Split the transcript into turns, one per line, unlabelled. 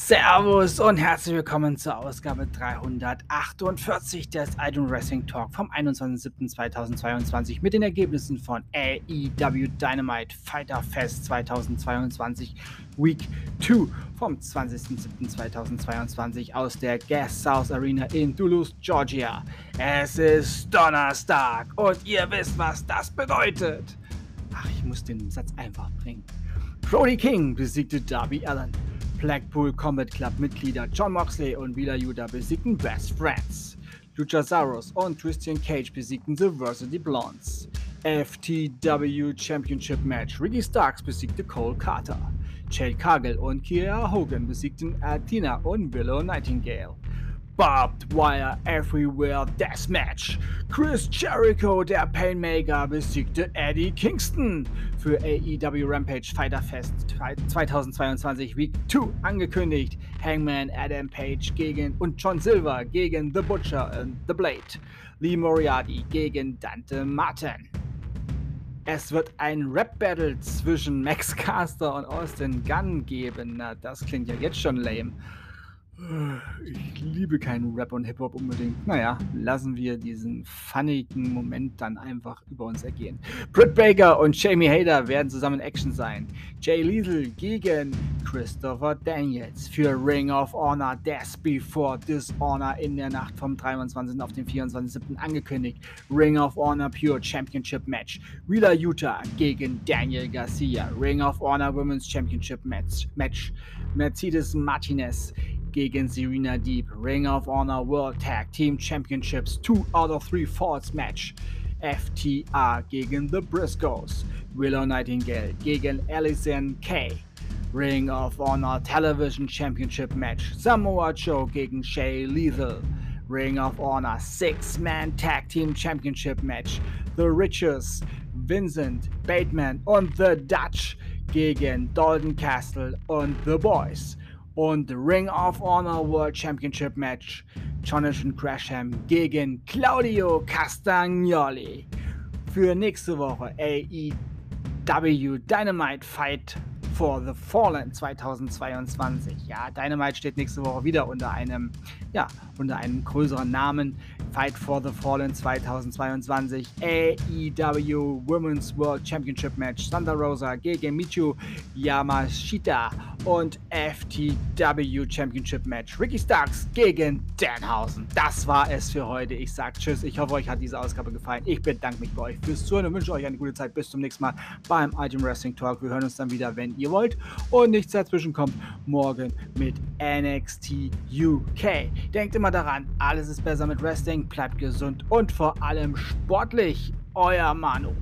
Servus und herzlich willkommen zur Ausgabe 348 des Idol Wrestling Talk vom 21.07.2022 mit den Ergebnissen von AEW Dynamite Fighter Fest 2022 Week 2 vom 20.07.2022 aus der Gas South Arena in Duluth, Georgia. Es ist Donnerstag und ihr wisst, was das bedeutet. Ach, ich muss den Satz einfach bringen. Brody King besiegte Darby Allen. Blackpool Combat Club Mitglieder John Moxley und Wheeler Yuta besiegten Best Friends. Luchasaurus und Christian Cage besiegten The Varsity Blondes. FTW Championship Match Ricky Starks besiegte Cole Carter. Jade Cargill und Kiera Hogan besiegten Athena und Willow Nightingale. Barbed Wire Everywhere Deathmatch. Chris Jericho, der Painmaker, besiegte Eddie Kingston für AEW Rampage Fighter Fest 2022 Week 2 angekündigt. Hangman Adam Page gegen und John Silver gegen The Butcher und The Blade. Lee Moriarty gegen Dante Martin. Es wird ein Rap-Battle zwischen Max Caster und Austin Gunn geben. Na, das klingt ja jetzt schon lame. Ich liebe keinen Rap und Hip-Hop unbedingt. Naja, lassen wir diesen funnigen Moment dann einfach über uns ergehen. Britt Baker und Jamie Hader werden zusammen in Action sein. Jay Lethal gegen Christopher Daniels für Ring of Honor Death Before Dishonor in der Nacht vom 23. auf den 24.07. angekündigt. Ring of Honor Pure Championship Match. Wheeler Utah gegen Daniel Garcia. Ring of Honor Women's Championship Match. Match. Mercedes Martinez gegen Serena Deep. Ring of Honor World Tag Team Championships 2 out of 3 Falls Match. FTR gegen The Briscoes. Willow Nightingale gegen Allison Kay. Ring of Honor Television Championship Match. Samoa Joe gegen Shay Lethal. Ring of Honor Six-Man Tag Team Championship Match. The Riches, Vincent, Bateman und The Dutch gegen Dalton Castle und The Boys und Ring of Honor World Championship Match Jonathan Gresham gegen Claudio Castagnoli. Für nächste Woche AEW Dynamite Fight for the Fallen 2022. Ja, Dynamite steht nächste Woche wieder unter einem, ja, unter einem größeren Namen. Fight for the Fallen 2022 AEW Women's World Championship Match Thunder Rosa gegen Michu Yamashita und FTW Championship Match Ricky Starks gegen Danhausen. Das war es für heute. Ich sage Tschüss. Ich hoffe, euch hat diese Ausgabe gefallen. Ich bedanke mich bei euch fürs Zuhören und wünsche euch eine gute Zeit. Bis zum nächsten Mal beim Item Wrestling Talk. Wir hören uns dann wieder, wenn ihr wollt. Und nichts dazwischen kommt morgen mit NXT UK. Denkt immer daran, alles ist besser mit Wrestling. Bleibt gesund und vor allem sportlich. Euer Manu.